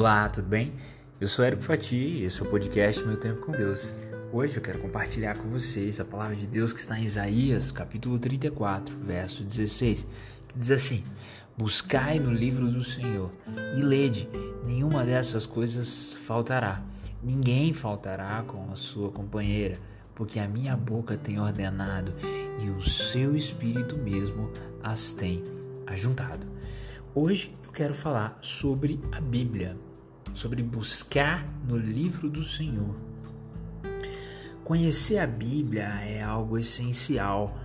Olá, tudo bem? Eu sou Érico Fati e esse é o podcast Meu Tempo com Deus. Hoje eu quero compartilhar com vocês a palavra de Deus que está em Isaías, capítulo 34, verso 16, que diz assim: Buscai no livro do Senhor e lede, nenhuma dessas coisas faltará. Ninguém faltará com a sua companheira, porque a minha boca tem ordenado e o seu espírito mesmo as tem ajuntado. Hoje eu quero falar sobre a Bíblia, sobre buscar no livro do Senhor. Conhecer a Bíblia é algo essencial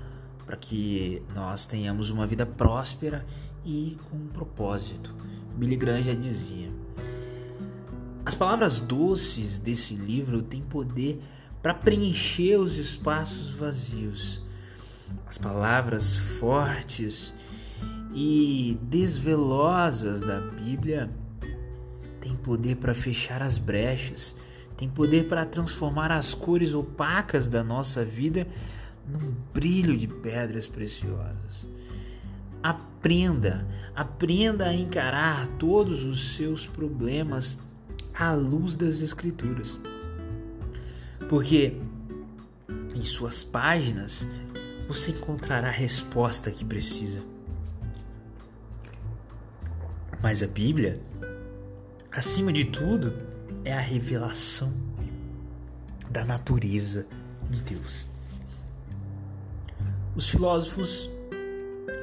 para que nós tenhamos uma vida próspera e com um propósito. Billy Graham já dizia: As palavras doces desse livro têm poder para preencher os espaços vazios. As palavras fortes e desvelosas da Bíblia tem poder para fechar as brechas, tem poder para transformar as cores opacas da nossa vida num brilho de pedras preciosas. Aprenda, aprenda a encarar todos os seus problemas à luz das Escrituras. Porque em suas páginas você encontrará a resposta que precisa. Mas a Bíblia, acima de tudo, é a revelação da natureza de Deus. Os filósofos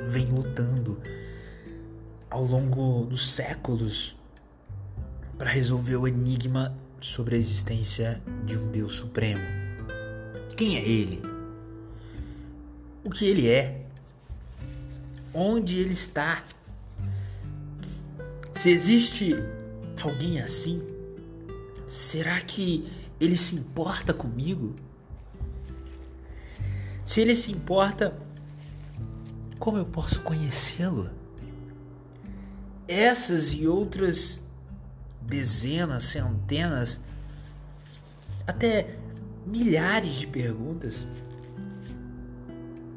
vêm lutando ao longo dos séculos para resolver o enigma sobre a existência de um Deus supremo. Quem é ele? O que ele é? Onde ele está? Se existe alguém assim, será que ele se importa comigo? Se ele se importa, como eu posso conhecê-lo? Essas e outras dezenas, centenas, até milhares de perguntas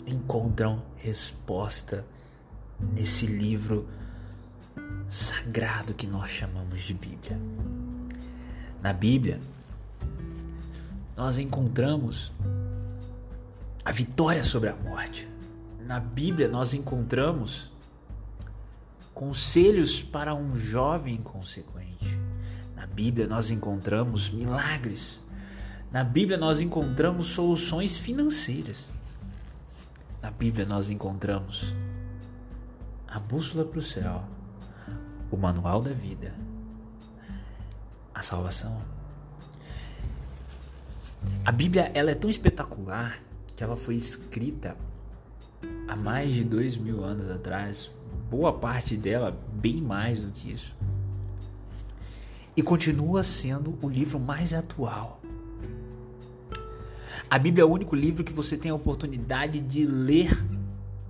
encontram resposta nesse livro sagrado que nós chamamos de Bíblia. Na Bíblia, nós encontramos a vitória sobre a morte. Na Bíblia, nós encontramos conselhos para um jovem consequente. Na Bíblia, nós encontramos milagres. Na Bíblia, nós encontramos soluções financeiras. Na Bíblia, nós encontramos a bússola para o céu o manual da vida, a salvação. A Bíblia ela é tão espetacular que ela foi escrita há mais de dois mil anos atrás, boa parte dela bem mais do que isso, e continua sendo o livro mais atual. A Bíblia é o único livro que você tem a oportunidade de ler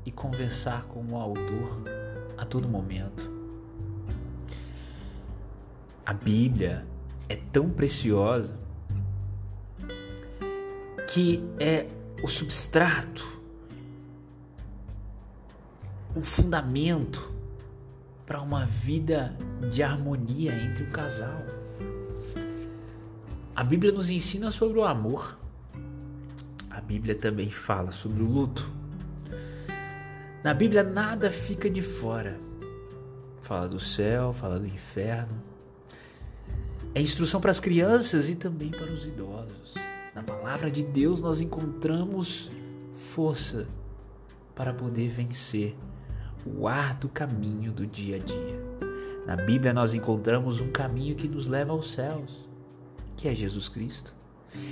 e conversar com o autor a todo momento. A Bíblia é tão preciosa que é o substrato, o fundamento para uma vida de harmonia entre o casal. A Bíblia nos ensina sobre o amor. A Bíblia também fala sobre o luto. Na Bíblia nada fica de fora. Fala do céu, fala do inferno, é instrução para as crianças e também para os idosos. Na palavra de Deus nós encontramos força para poder vencer o árduo caminho do dia a dia. Na Bíblia nós encontramos um caminho que nos leva aos céus, que é Jesus Cristo.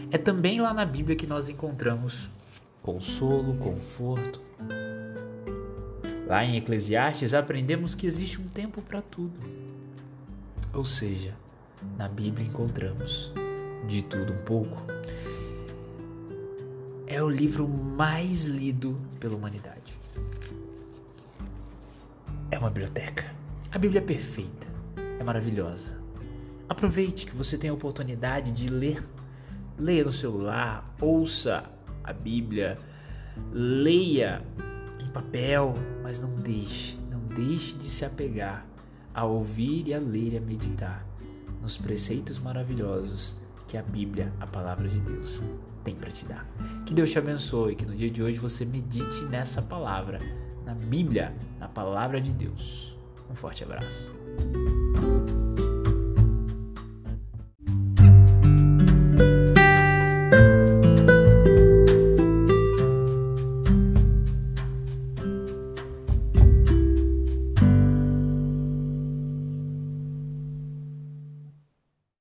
É também lá na Bíblia que nós encontramos consolo, conforto. Lá em Eclesiastes aprendemos que existe um tempo para tudo. Ou seja, na Bíblia encontramos de tudo um pouco. É o livro mais lido pela humanidade. É uma biblioteca. A Bíblia é perfeita, é maravilhosa. Aproveite que você tem a oportunidade de ler. Leia no celular, ouça a Bíblia, leia em papel, mas não deixe, não deixe de se apegar a ouvir e a ler e a meditar nos preceitos maravilhosos que a Bíblia, a palavra de Deus, tem para te dar. Que Deus te abençoe, que no dia de hoje você medite nessa palavra, na Bíblia, na palavra de Deus. Um forte abraço.